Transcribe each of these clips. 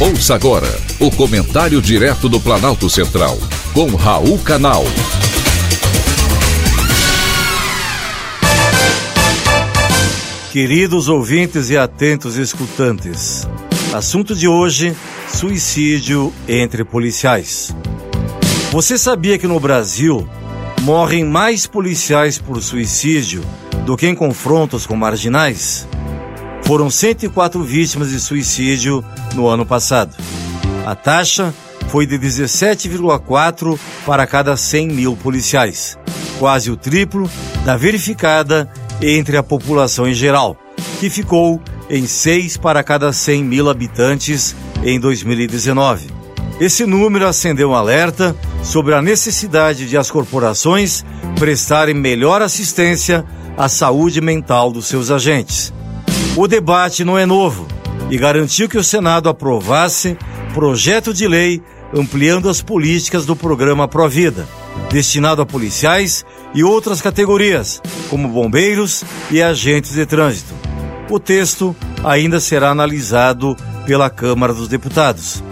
Ouça agora o comentário direto do Planalto Central, com Raul Canal. Queridos ouvintes e atentos escutantes, assunto de hoje: suicídio entre policiais. Você sabia que no Brasil morrem mais policiais por suicídio do que em confrontos com marginais? Foram 104 vítimas de suicídio no ano passado. A taxa foi de 17,4 para cada 100 mil policiais, quase o triplo da verificada entre a população em geral, que ficou em 6 para cada 100 mil habitantes em 2019. Esse número acendeu um alerta sobre a necessidade de as corporações prestarem melhor assistência à saúde mental dos seus agentes. O debate não é novo e garantiu que o Senado aprovasse projeto de lei ampliando as políticas do programa Provida, destinado a policiais e outras categorias, como bombeiros e agentes de trânsito. O texto ainda será analisado pela Câmara dos Deputados.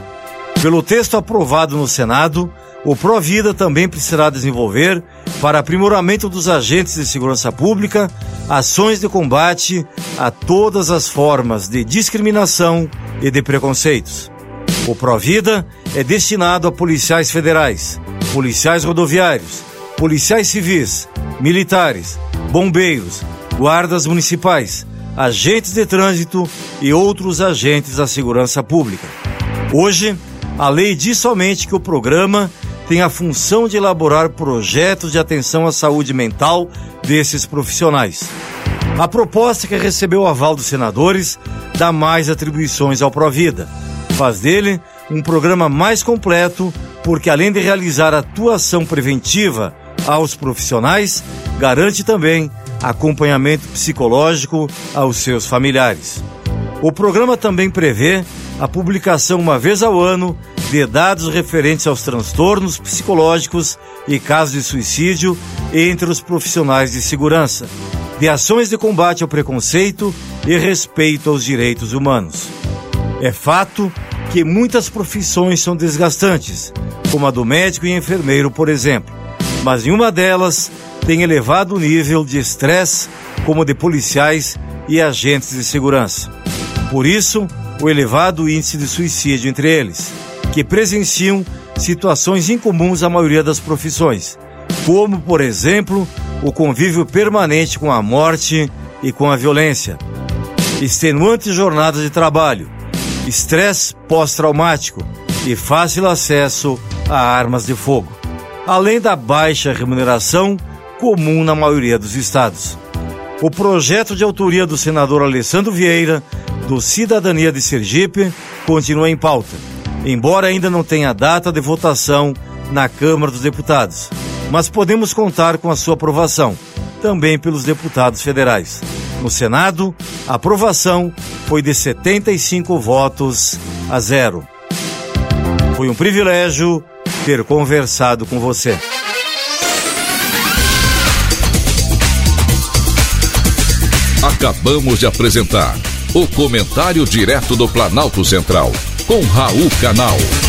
Pelo texto aprovado no Senado, o Provida também precisará desenvolver, para aprimoramento dos agentes de segurança pública, ações de combate a todas as formas de discriminação e de preconceitos. O Provida é destinado a policiais federais, policiais rodoviários, policiais civis, militares, bombeiros, guardas municipais, agentes de trânsito e outros agentes da segurança pública. Hoje, a lei diz somente que o programa tem a função de elaborar projetos de atenção à saúde mental desses profissionais. A proposta que recebeu o aval dos senadores dá mais atribuições ao Provida. Faz dele um programa mais completo, porque além de realizar atuação preventiva aos profissionais, garante também acompanhamento psicológico aos seus familiares. O programa também prevê a publicação uma vez ao ano de dados referentes aos transtornos psicológicos e casos de suicídio entre os profissionais de segurança, de ações de combate ao preconceito e respeito aos direitos humanos. É fato que muitas profissões são desgastantes, como a do médico e enfermeiro, por exemplo, mas nenhuma delas tem elevado nível de estresse como de policiais e agentes de segurança. Por isso, o elevado índice de suicídio entre eles que presenciam situações incomuns à maioria das profissões, como, por exemplo, o convívio permanente com a morte e com a violência, extenuantes jornadas de trabalho, estresse pós-traumático e fácil acesso a armas de fogo, além da baixa remuneração comum na maioria dos estados. O projeto de autoria do senador Alessandro Vieira, do Cidadania de Sergipe, continua em pauta embora ainda não tenha data de votação na Câmara dos Deputados. Mas podemos contar com a sua aprovação, também pelos deputados federais. No Senado, a aprovação foi de 75 votos a zero. Foi um privilégio ter conversado com você. Acabamos de apresentar o Comentário Direto do Planalto Central com Raul Canal.